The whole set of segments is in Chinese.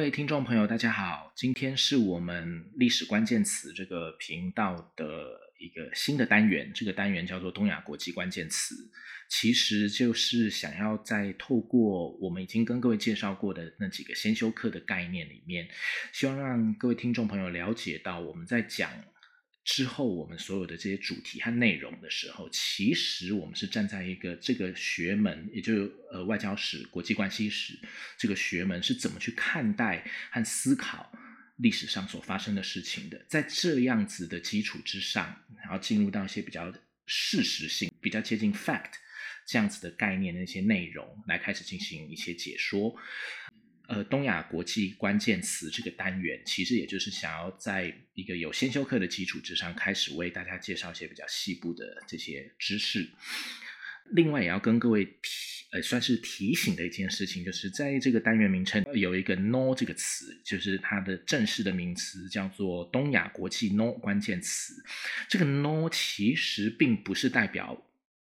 各位听众朋友，大家好，今天是我们历史关键词这个频道的一个新的单元，这个单元叫做东亚国际关键词，其实就是想要在透过我们已经跟各位介绍过的那几个先修课的概念里面，希望让各位听众朋友了解到我们在讲。之后，我们所有的这些主题和内容的时候，其实我们是站在一个这个学门，也就是呃外交史、国际关系史这个学门是怎么去看待和思考历史上所发生的事情的。在这样子的基础之上，然后进入到一些比较事实性、比较接近 fact 这样子的概念的一些内容，来开始进行一些解说。呃，东亚国际关键词这个单元，其实也就是想要在一个有先修课的基础之上，开始为大家介绍一些比较细部的这些知识。另外，也要跟各位提，呃，算是提醒的一件事情，就是在这个单元名称有一个 “no” 这个词，就是它的正式的名词叫做东亚国际 “no” 关键词。这个 “no” 其实并不是代表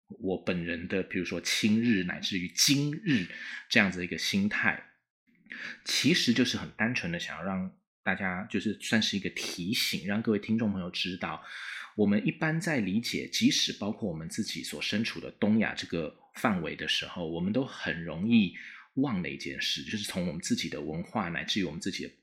我本人的，比如说亲日乃至于今日这样子一个心态。其实就是很单纯的想要让大家，就是算是一个提醒，让各位听众朋友知道，我们一般在理解，即使包括我们自己所身处的东亚这个范围的时候，我们都很容易忘了一件事，就是从我们自己的文化乃至于我们自己的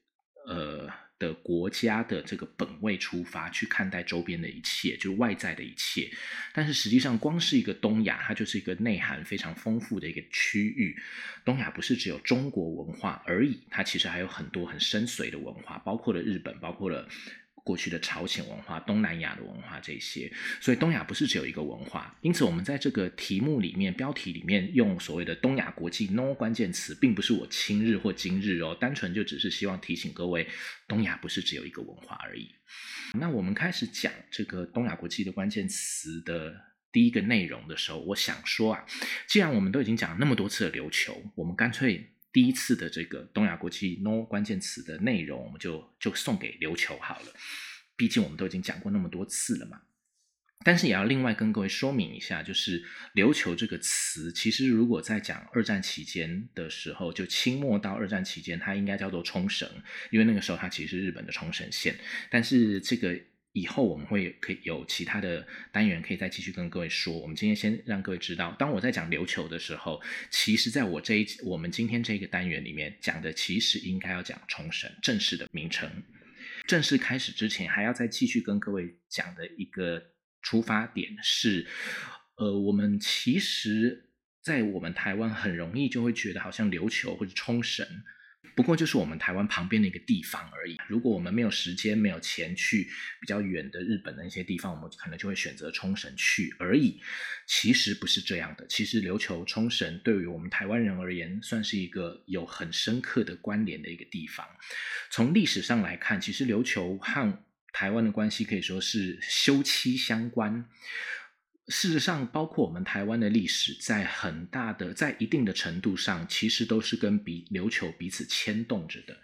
呃。的国家的这个本位出发去看待周边的一切，就是外在的一切。但是实际上，光是一个东亚，它就是一个内涵非常丰富的一个区域。东亚不是只有中国文化而已，它其实还有很多很深邃的文化，包括了日本，包括了。过去的朝鲜文化、东南亚的文化这些，所以东亚不是只有一个文化。因此，我们在这个题目里面、标题里面用所谓的“东亚国际 ”no 关键词，并不是我亲日或今日哦，单纯就只是希望提醒各位，东亚不是只有一个文化而已。那我们开始讲这个东亚国际的关键词的第一个内容的时候，我想说啊，既然我们都已经讲了那么多次的琉球，我们干脆。第一次的这个东亚国际 no 关键词的内容，我们就就送给琉球好了。毕竟我们都已经讲过那么多次了嘛。但是也要另外跟各位说明一下，就是琉球这个词，其实如果在讲二战期间的时候，就清末到二战期间，它应该叫做冲绳，因为那个时候它其实是日本的冲绳县。但是这个。以后我们会可以有其他的单元可以再继续跟各位说。我们今天先让各位知道，当我在讲琉球的时候，其实在我这一我们今天这个单元里面讲的，其实应该要讲冲绳正式的名称。正式开始之前，还要再继续跟各位讲的一个出发点是，呃，我们其实，在我们台湾很容易就会觉得，好像琉球或者冲绳。不过就是我们台湾旁边的一个地方而已。如果我们没有时间、没有钱去比较远的日本的一些地方，我们可能就会选择冲绳去而已。其实不是这样的。其实琉球、冲绳对于我们台湾人而言，算是一个有很深刻的关联的一个地方。从历史上来看，其实琉球和台湾的关系可以说是休戚相关。事实上，包括我们台湾的历史，在很大的、在一定的程度上，其实都是跟比琉球彼此牵动着的。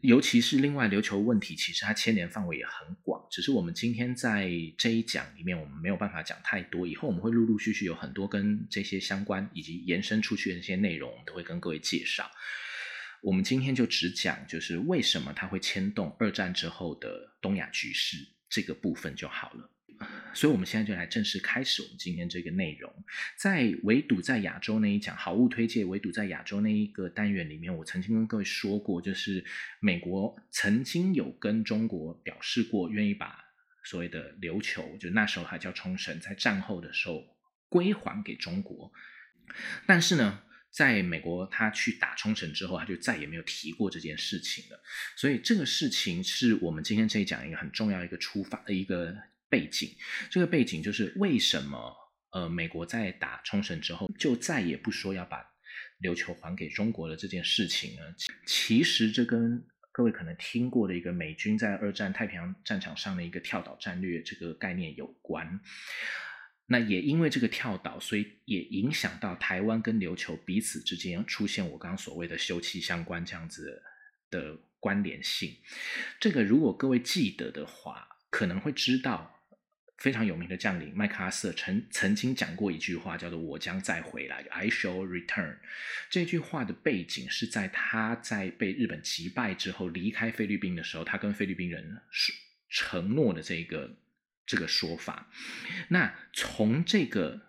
尤其是另外琉球问题，其实它牵连范围也很广。只是我们今天在这一讲里面，我们没有办法讲太多。以后我们会陆陆续续有很多跟这些相关以及延伸出去的一些内容，都会跟各位介绍。我们今天就只讲，就是为什么它会牵动二战之后的东亚局势这个部分就好了。所以，我们现在就来正式开始我们今天这个内容。在围堵在亚洲那一讲好物推荐围堵在亚洲那一个单元里面，我曾经跟各位说过，就是美国曾经有跟中国表示过愿意把所谓的琉球，就那时候还叫冲绳，在战后的时候归还给中国。但是呢，在美国他去打冲绳之后，他就再也没有提过这件事情了。所以，这个事情是我们今天这一讲一个很重要一个出发的一个。背景，这个背景就是为什么呃，美国在打冲绳之后，就再也不说要把琉球还给中国的这件事情呢？其实这跟各位可能听过的一个美军在二战太平洋战场上的一个跳岛战略这个概念有关。那也因为这个跳岛，所以也影响到台湾跟琉球彼此之间出现我刚刚所谓的休戚相关这样子的关联性。这个如果各位记得的话，可能会知道。非常有名的将领麦克阿瑟曾曾经讲过一句话，叫做“我将再回来 ”，I shall return。这句话的背景是在他在被日本击败之后离开菲律宾的时候，他跟菲律宾人是承诺的这个这个说法。那从这个。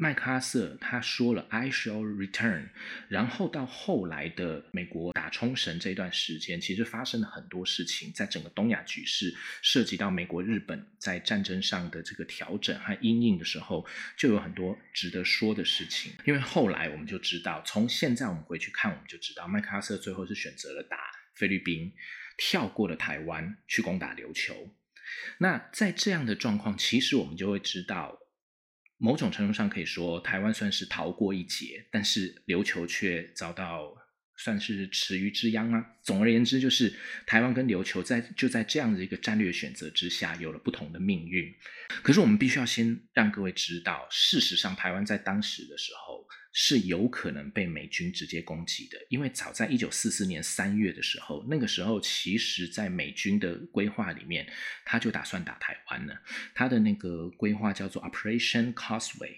麦克阿瑟他说了 "I shall return"，然后到后来的美国打冲绳这段时间，其实发生了很多事情，在整个东亚局势涉及到美国、日本在战争上的这个调整和阴影的时候，就有很多值得说的事情。因为后来我们就知道，从现在我们回去看，我们就知道麦克阿瑟最后是选择了打菲律宾，跳过了台湾去攻打琉球。那在这样的状况，其实我们就会知道。某种程度上可以说，台湾算是逃过一劫，但是琉球却遭到算是池鱼之殃啊。总而言之，就是台湾跟琉球在就在这样的一个战略选择之下，有了不同的命运。可是我们必须要先让各位知道，事实上，台湾在当时的时候。是有可能被美军直接攻击的，因为早在一九四四年三月的时候，那个时候其实，在美军的规划里面，他就打算打台湾了。他的那个规划叫做 Operation Causeway，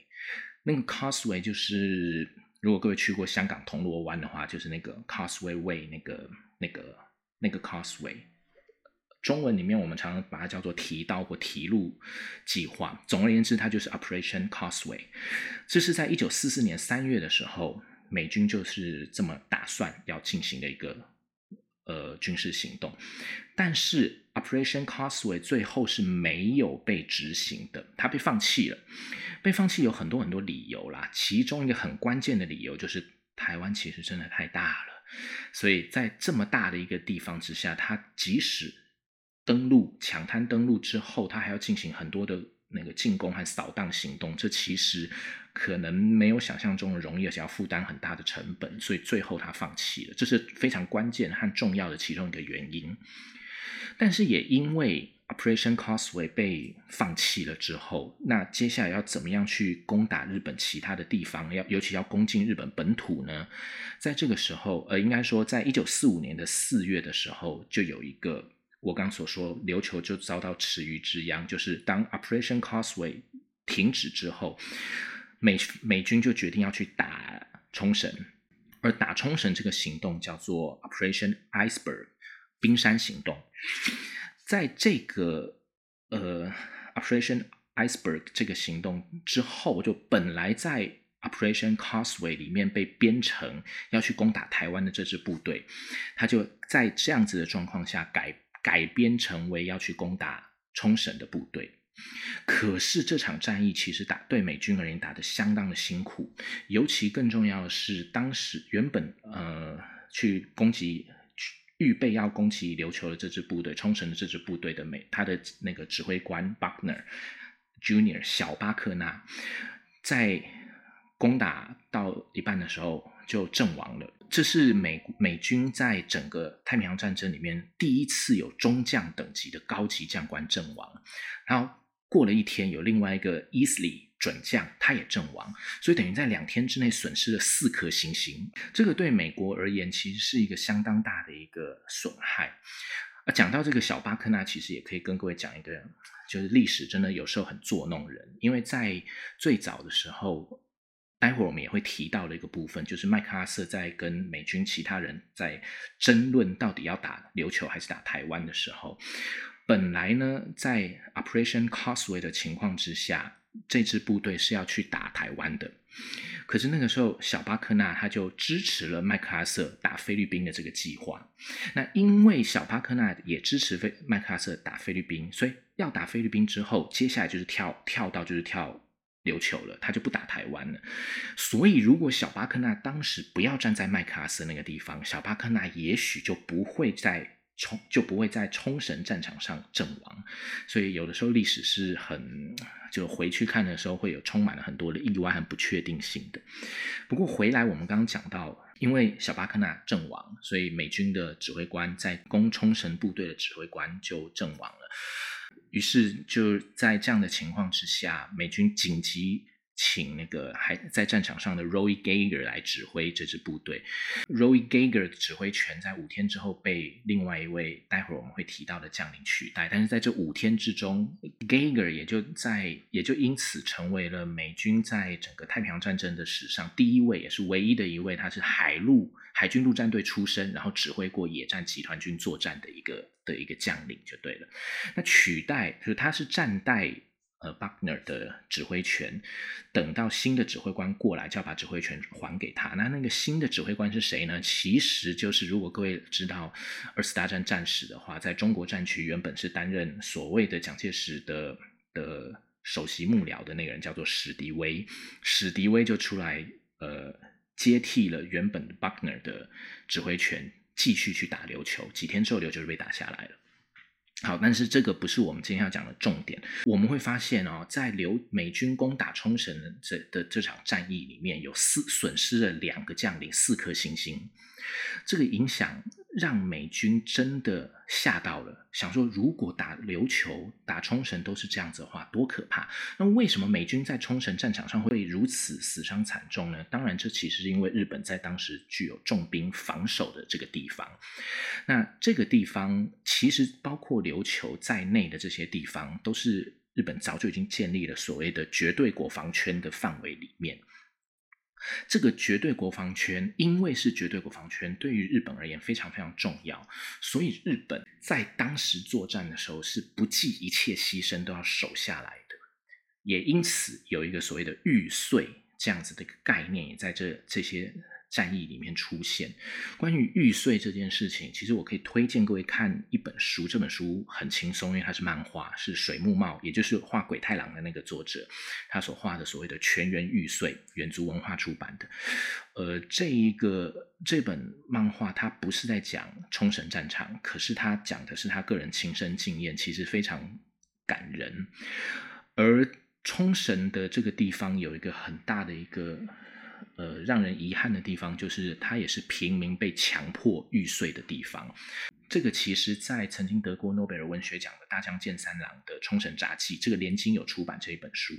那个 Causeway 就是如果各位去过香港铜锣湾的话，就是那个 Causeway Way 那个那个那个 Causeway。中文里面我们常常把它叫做提刀或提路计划。总而言之，它就是 Operation Causeway。这是在一九四四年三月的时候，美军就是这么打算要进行的一个呃军事行动。但是 Operation Causeway 最后是没有被执行的，它被放弃了。被放弃有很多很多理由啦，其中一个很关键的理由就是台湾其实真的太大了，所以在这么大的一个地方之下，它即使登陆抢滩登陆之后，他还要进行很多的那个进攻和扫荡行动，这其实可能没有想象中的容易，而且要负担很大的成本，所以最后他放弃了，这是非常关键和重要的其中一个原因。但是也因为 Operation Causeway 被放弃了之后，那接下来要怎么样去攻打日本其他的地方？要尤其要攻进日本本土呢？在这个时候，呃，应该说，在一九四五年的四月的时候，就有一个。我刚所说，琉球就遭到池鱼之殃，就是当 Operation Causeway 停止之后，美美军就决定要去打冲绳，而打冲绳这个行动叫做 Operation Iceberg 冰山行动。在这个呃 Operation Iceberg 这个行动之后，就本来在 Operation Causeway 里面被编成要去攻打台湾的这支部队，他就在这样子的状况下改。改编成为要去攻打冲绳的部队，可是这场战役其实打对美军而言打得相当的辛苦，尤其更重要的是，当时原本呃去攻击、预备要攻击琉球的这支部队、冲绳的这支部队的美，他的那个指挥官 Buckner Junior 小巴克纳，在攻打到一半的时候就阵亡了。这是美美军在整个太平洋战争里面第一次有中将等级的高级将官阵亡，然后过了一天，有另外一个 Easley 准将他也阵亡，所以等于在两天之内损失了四颗星星。这个对美国而言其实是一个相当大的一个损害。啊，讲到这个小巴克纳，其实也可以跟各位讲一个，就是历史真的有时候很捉弄人，因为在最早的时候。待会儿我们也会提到的一个部分，就是麦克阿瑟在跟美军其他人在争论到底要打琉球还是打台湾的时候，本来呢，在 Operation Causeway 的情况之下，这支部队是要去打台湾的。可是那个时候，小巴克纳他就支持了麦克阿瑟打菲律宾的这个计划。那因为小巴克纳也支持菲麦克阿瑟打菲律宾，所以要打菲律宾之后，接下来就是跳跳到就是跳。琉球了，他就不打台湾了。所以，如果小巴克纳当时不要站在麦克阿瑟那个地方，小巴克纳也许就不会在冲就不会在冲绳战场上阵亡。所以，有的时候历史是很就回去看的时候，会有充满了很多的意外和不确定性的。不过，回来我们刚刚讲到，因为小巴克纳阵亡，所以美军的指挥官在攻冲绳部队的指挥官就阵亡了。于是就在这样的情况之下，美军紧急请那个还在战场上的 Roy Geiger 来指挥这支部队。Roy Geiger 的指挥权在五天之后被另外一位待会儿我们会提到的将领取代，但是在这五天之中，Geiger 也就在也就因此成为了美军在整个太平洋战争的史上第一位也是唯一的一位，他是海陆海军陆战队出身，然后指挥过野战集团军作战的一个的一个将领就对了。那取代就是他是战代。呃，Buckner 的指挥权，等到新的指挥官过来，就要把指挥权还给他。那那个新的指挥官是谁呢？其实就是如果各位知道二次大战战史的话，在中国战区原本是担任所谓的蒋介石的的首席幕僚的那个人，叫做史迪威。史迪威就出来呃接替了原本的 Buckner 的指挥权，继续去打琉球。几天之后，琉球就被打下来了。好，但是这个不是我们今天要讲的重点。我们会发现哦，在留美军攻打冲绳的这的这场战役里面，有四损失了两个将领，四颗星星。这个影响让美军真的吓到了，想说如果打琉球、打冲绳都是这样子的话，多可怕！那为什么美军在冲绳战场上会如此死伤惨重呢？当然，这其实是因为日本在当时具有重兵防守的这个地方。那这个地方其实包括琉球在内的这些地方，都是日本早就已经建立了所谓的绝对国防圈的范围里面。这个绝对国防圈，因为是绝对国防圈，对于日本而言非常非常重要，所以日本在当时作战的时候是不计一切牺牲都要守下来的，也因此有一个所谓的玉碎这样子的一个概念，也在这这些。战役里面出现关于玉碎这件事情，其实我可以推荐各位看一本书。这本书很轻松，因为它是漫画，是水木茂，也就是画鬼太郎的那个作者，他所画的所谓的全员玉碎，远足文化出版的。呃，这一个这本漫画，它不是在讲冲绳战场，可是他讲的是他个人亲身经验，其实非常感人。而冲绳的这个地方有一个很大的一个。呃，让人遗憾的地方就是，它也是平民被强迫玉碎的地方。这个其实，在曾经得过诺贝尔文学奖的大江健三郎的《冲绳杂记》，这个连经有出版这一本书，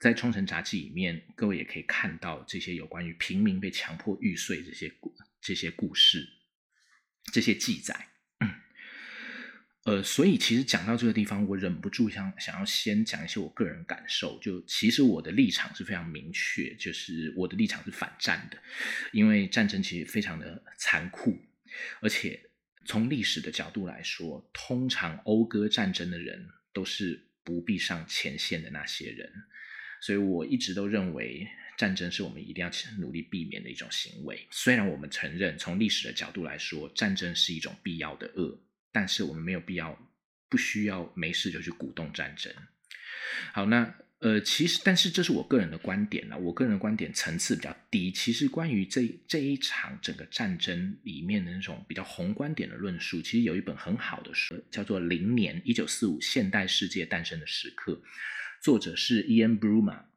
在《冲绳杂记》里面，各位也可以看到这些有关于平民被强迫玉碎这些这些故事，这些记载。呃，所以其实讲到这个地方，我忍不住想想要先讲一些我个人感受。就其实我的立场是非常明确，就是我的立场是反战的，因为战争其实非常的残酷，而且从历史的角度来说，通常讴歌战争的人都是不必上前线的那些人。所以我一直都认为战争是我们一定要努力避免的一种行为。虽然我们承认从历史的角度来说，战争是一种必要的恶。但是我们没有必要，不需要没事就去鼓动战争。好，那呃，其实，但是这是我个人的观点了。我个人的观点层次比较低。其实关于这这一场整个战争里面的那种比较宏观点的论述，其实有一本很好的书，叫做《零年一九四五现代世界诞生的时刻》，作者是 Ian Bruma。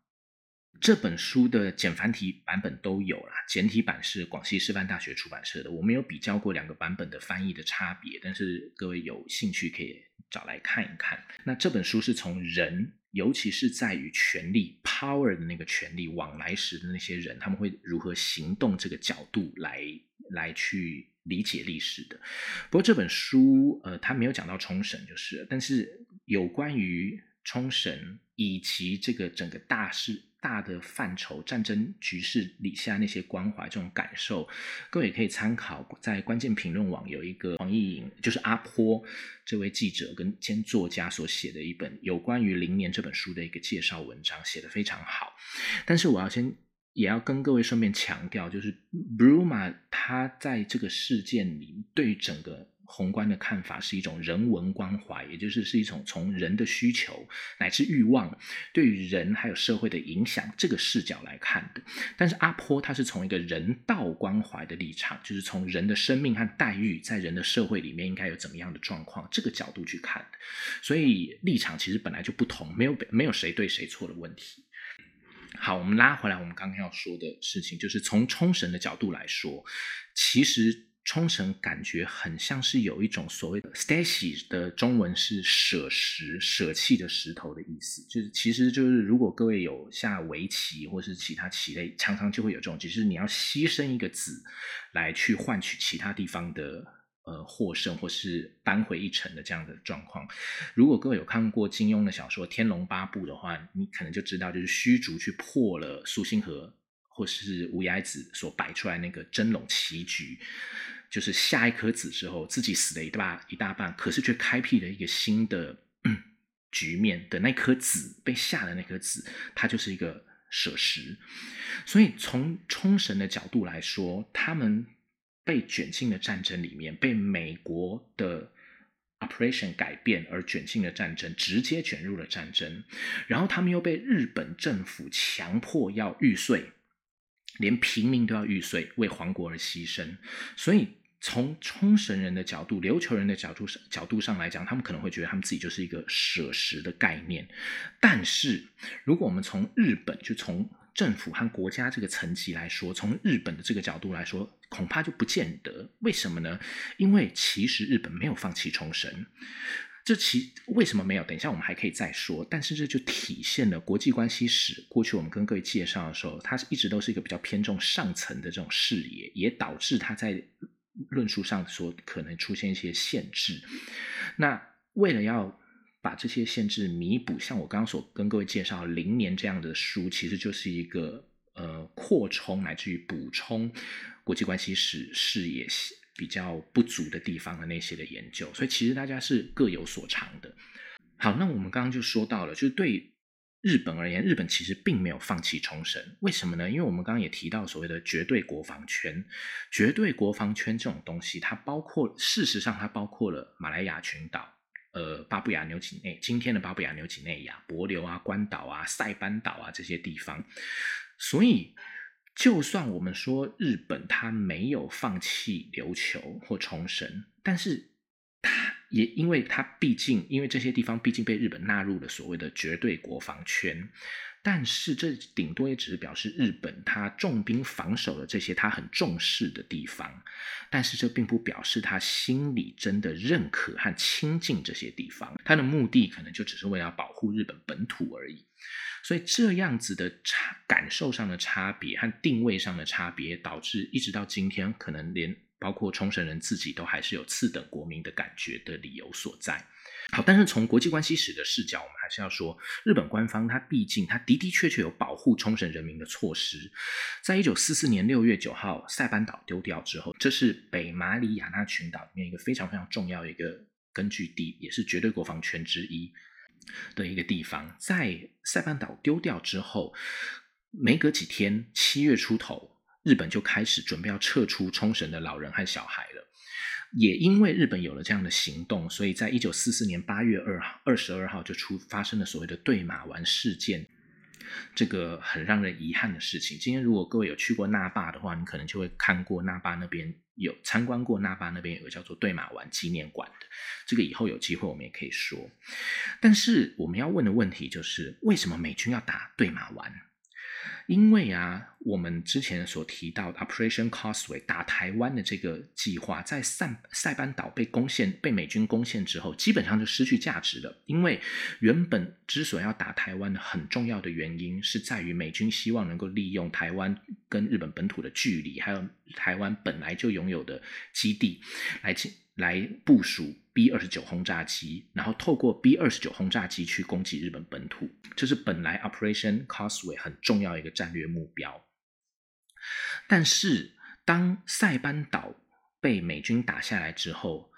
这本书的简繁体版本都有啦，简体版是广西师范大学出版社的。我没有比较过两个版本的翻译的差别，但是各位有兴趣可以找来看一看。那这本书是从人，尤其是在于权力 （power） 的那个权力往来时的那些人，他们会如何行动这个角度来来去理解历史的。不过这本书，呃，他没有讲到冲绳，就是，但是有关于冲绳以及这个整个大事。大的范畴，战争局势底下那些关怀这种感受，各位也可以参考在关键评论网有一个黄义颖，就是阿坡这位记者跟兼作家所写的一本有关于《零年》这本书的一个介绍文章，写的非常好。但是我要先也要跟各位顺便强调，就是 Bruma 他在这个事件里对整个。宏观的看法是一种人文关怀，也就是是一种从人的需求乃至欲望对于人还有社会的影响这个视角来看的。但是阿坡他是从一个人道关怀的立场，就是从人的生命和待遇在人的社会里面应该有怎么样的状况这个角度去看的。所以立场其实本来就不同，没有没有谁对谁错的问题。好，我们拉回来，我们刚刚要说的事情就是从冲绳的角度来说，其实。冲绳感觉很像是有一种所谓的 “stacy” 的中文是舍石、舍弃的石头的意思，就是其实就是如果各位有下围棋或是其他棋类，常常就会有这种，就是你要牺牲一个子来去换取其他地方的呃获胜或是扳回一城的这样的状况。如果各位有看过金庸的小说《天龙八部》的话，你可能就知道，就是虚竹去破了苏星河。或是无崖子所摆出来那个真龙棋局，就是下一颗子之后，自己死了一大一大半，可是却开辟了一个新的局面的那颗子被下的那颗子，它就是一个舍石。所以从冲绳的角度来说，他们被卷进了战争里面，被美国的 operation 改变而卷进了战争，直接卷入了战争，然后他们又被日本政府强迫要玉碎。连平民都要玉碎，为皇国而牺牲。所以，从冲绳人的角度、琉球人的角度上角度上来讲，他们可能会觉得他们自己就是一个舍食的概念。但是，如果我们从日本，就从政府和国家这个层级来说，从日本的这个角度来说，恐怕就不见得。为什么呢？因为其实日本没有放弃冲绳。这其为什么没有？等一下我们还可以再说。但是这就体现了国际关系史。过去我们跟各位介绍的时候，它一直都是一个比较偏重上层的这种视野，也导致它在论述上所可能出现一些限制。那为了要把这些限制弥补，像我刚刚所跟各位介绍《零年》这样的书，其实就是一个呃扩充乃至于补充国际关系史视野。比较不足的地方的那些的研究，所以其实大家是各有所长的。好，那我们刚刚就说到了，就是对日本而言，日本其实并没有放弃冲绳，为什么呢？因为我们刚刚也提到所谓的绝对国防圈，绝对国防圈这种东西，它包括事实上它包括了马来亚群岛、呃巴布亚纽几内、今天的巴布亚纽几内亚、帛琉啊、关岛啊、塞班岛啊这些地方，所以。就算我们说日本它没有放弃琉球或冲绳，但是也因为它毕竟因为这些地方毕竟被日本纳入了所谓的绝对国防圈，但是这顶多也只是表示日本它重兵防守了这些它很重视的地方，但是这并不表示他心里真的认可和亲近这些地方，他的目的可能就只是为了保护日本本土而已。所以这样子的差感受上的差别和定位上的差别，导致一直到今天，可能连包括冲绳人自己都还是有次等国民的感觉的理由所在。好，但是从国际关系史的视角，我们还是要说，日本官方它毕竟它的的确确有保护冲绳人民的措施。在一九四四年六月九号塞班岛丢掉之后，这是北马里亚纳群岛里面一个非常非常重要的一个根据地，也是绝对国防权之一。的一个地方，在塞班岛丢掉之后，没隔几天，七月出头，日本就开始准备要撤出冲绳的老人和小孩了。也因为日本有了这样的行动，所以在一九四四年八月二号二十二号就出发生了所谓的对马丸事件。这个很让人遗憾的事情。今天如果各位有去过那霸的话，你可能就会看过那霸那边有参观过那霸那边有个叫做对马丸纪念馆的。这个以后有机会我们也可以说。但是我们要问的问题就是，为什么美军要打对马丸？因为啊，我们之前所提到 Operation Causeway 打台湾的这个计划，在塞塞班岛被攻陷、被美军攻陷之后，基本上就失去价值了。因为原本之所以要打台湾的很重要的原因，是在于美军希望能够利用台湾跟日本本土的距离，还有台湾本来就拥有的基地，来进。来部署 B 二十九轰炸机，然后透过 B 二十九轰炸机去攻击日本本土，这是本来 Operation Causeway 很重要一个战略目标。但是当塞班岛被美军打下来之后，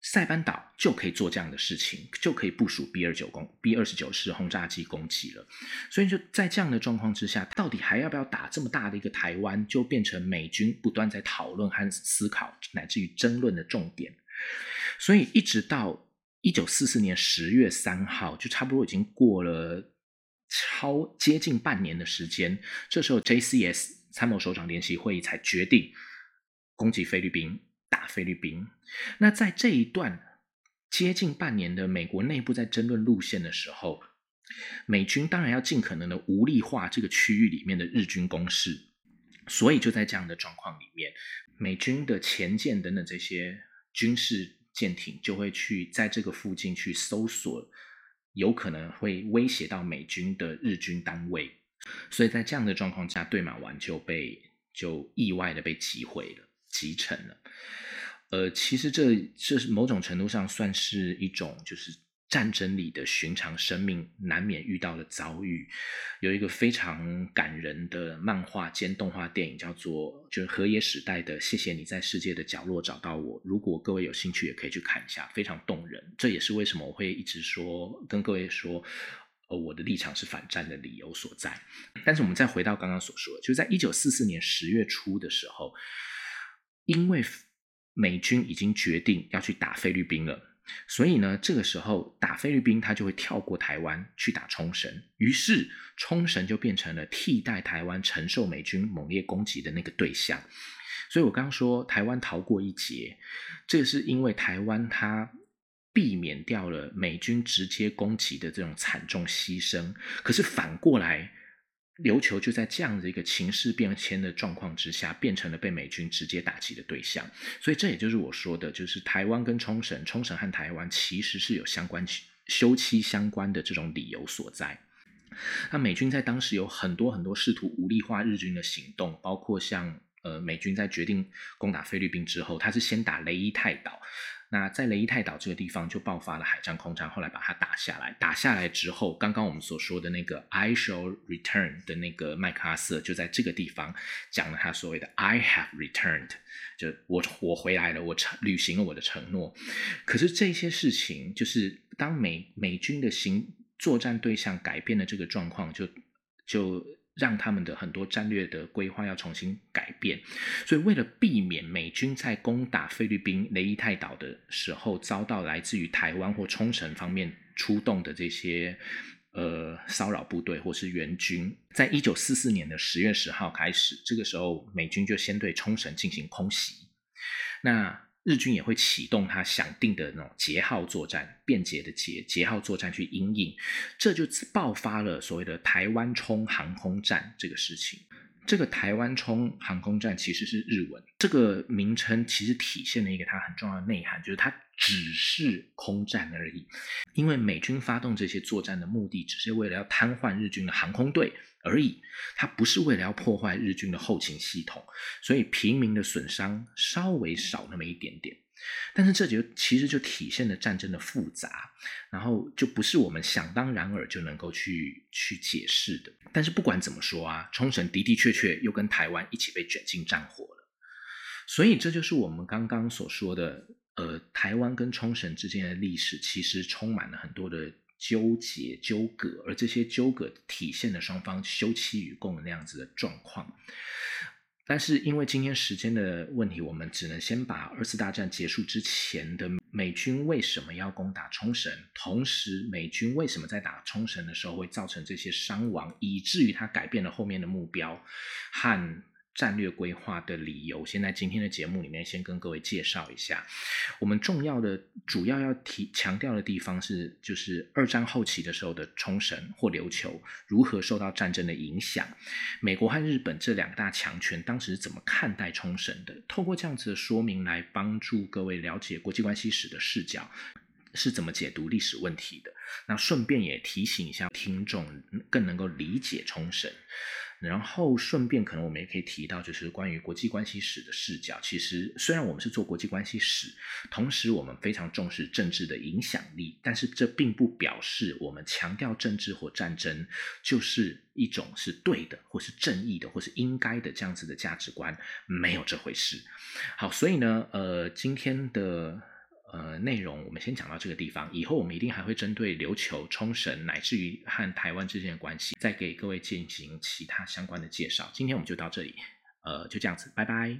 塞班岛就可以做这样的事情，就可以部署 B 二九攻 B 二十九式轰炸机攻击了。所以就在这样的状况之下，到底还要不要打这么大的一个台湾，就变成美军不断在讨论和思考，乃至于争论的重点。所以一直到一九四四年十月三号，就差不多已经过了超接近半年的时间。这时候 JCS 参谋首长联席会议才决定攻击菲律宾。打菲律宾，那在这一段接近半年的美国内部在争论路线的时候，美军当然要尽可能的无力化这个区域里面的日军攻势，所以就在这样的状况里面，美军的前舰等等这些军事舰艇就会去在这个附近去搜索，有可能会威胁到美军的日军单位，所以在这样的状况下，对马丸就被就意外的被击毁了，击沉了。呃，其实这这是某种程度上算是一种就是。战争里的寻常生命难免遇到的遭遇，有一个非常感人的漫画兼动画电影，叫做就是河野史代的《谢谢你在世界的角落找到我》。如果各位有兴趣，也可以去看一下，非常动人。这也是为什么我会一直说跟各位说，呃，我的立场是反战的理由所在。但是我们再回到刚刚所说，就是在一九四四年十月初的时候，因为美军已经决定要去打菲律宾了。所以呢，这个时候打菲律宾，他就会跳过台湾去打冲绳，于是冲绳就变成了替代台湾承受美军猛烈攻击的那个对象。所以我刚刚说台湾逃过一劫，这是因为台湾它避免掉了美军直接攻击的这种惨重牺牲。可是反过来。琉球就在这样的一个情势变迁的状况之下，变成了被美军直接打击的对象。所以这也就是我说的，就是台湾跟冲绳，冲绳和台湾其实是有相关休戚相关的这种理由所在。那美军在当时有很多很多试图武力化日军的行动，包括像呃美军在决定攻打菲律宾之后，他是先打雷伊泰岛。那在雷伊泰岛这个地方就爆发了海战、空战，后来把它打下来。打下来之后，刚刚我们所说的那个 I shall return 的那个麦克阿瑟就在这个地方讲了他所谓的 I have returned，就我我回来了，我承履行了我的承诺。可是这些事情，就是当美美军的行作战对象改变了这个状况，就就。让他们的很多战略的规划要重新改变，所以为了避免美军在攻打菲律宾雷伊泰岛的时候遭到来自于台湾或冲绳方面出动的这些呃骚扰部队或是援军，在一九四四年的十月十号开始，这个时候美军就先对冲绳进行空袭，那。日军也会启动他想定的那种捷号作战，便捷的捷捷号作战去应应，这就爆发了所谓的台湾冲航空战这个事情。这个台湾冲航空战其实是日文，这个名称其实体现了一个它很重要的内涵，就是它只是空战而已。因为美军发动这些作战的目的，只是为了要瘫痪日军的航空队。而已，它不是为了要破坏日军的后勤系统，所以平民的损伤稍微少那么一点点。但是这就其实就体现了战争的复杂，然后就不是我们想当然尔就能够去去解释的。但是不管怎么说啊，冲绳的的确确又跟台湾一起被卷进战火了，所以这就是我们刚刚所说的，呃，台湾跟冲绳之间的历史其实充满了很多的。纠结、纠葛，而这些纠葛体现了双方休戚与共的那样子的状况。但是因为今天时间的问题，我们只能先把二次大战结束之前的美军为什么要攻打冲绳，同时美军为什么在打冲绳的时候会造成这些伤亡，以至于他改变了后面的目标和。战略规划的理由，先在今天的节目里面先跟各位介绍一下。我们重要的、主要要提强调的地方是，就是二战后期的时候的冲绳或琉球如何受到战争的影响。美国和日本这两大强权当时是怎么看待冲绳的？透过这样子的说明来帮助各位了解国际关系史的视角是怎么解读历史问题的。那顺便也提醒一下听众，更能够理解冲绳。然后顺便，可能我们也可以提到，就是关于国际关系史的视角。其实，虽然我们是做国际关系史，同时我们非常重视政治的影响力，但是这并不表示我们强调政治或战争就是一种是对的，或是正义的，或是应该的这样子的价值观，没有这回事。好，所以呢，呃，今天的。呃，内容我们先讲到这个地方，以后我们一定还会针对琉球、冲绳，乃至于和台湾之间的关系，再给各位进行其他相关的介绍。今天我们就到这里，呃，就这样子，拜拜。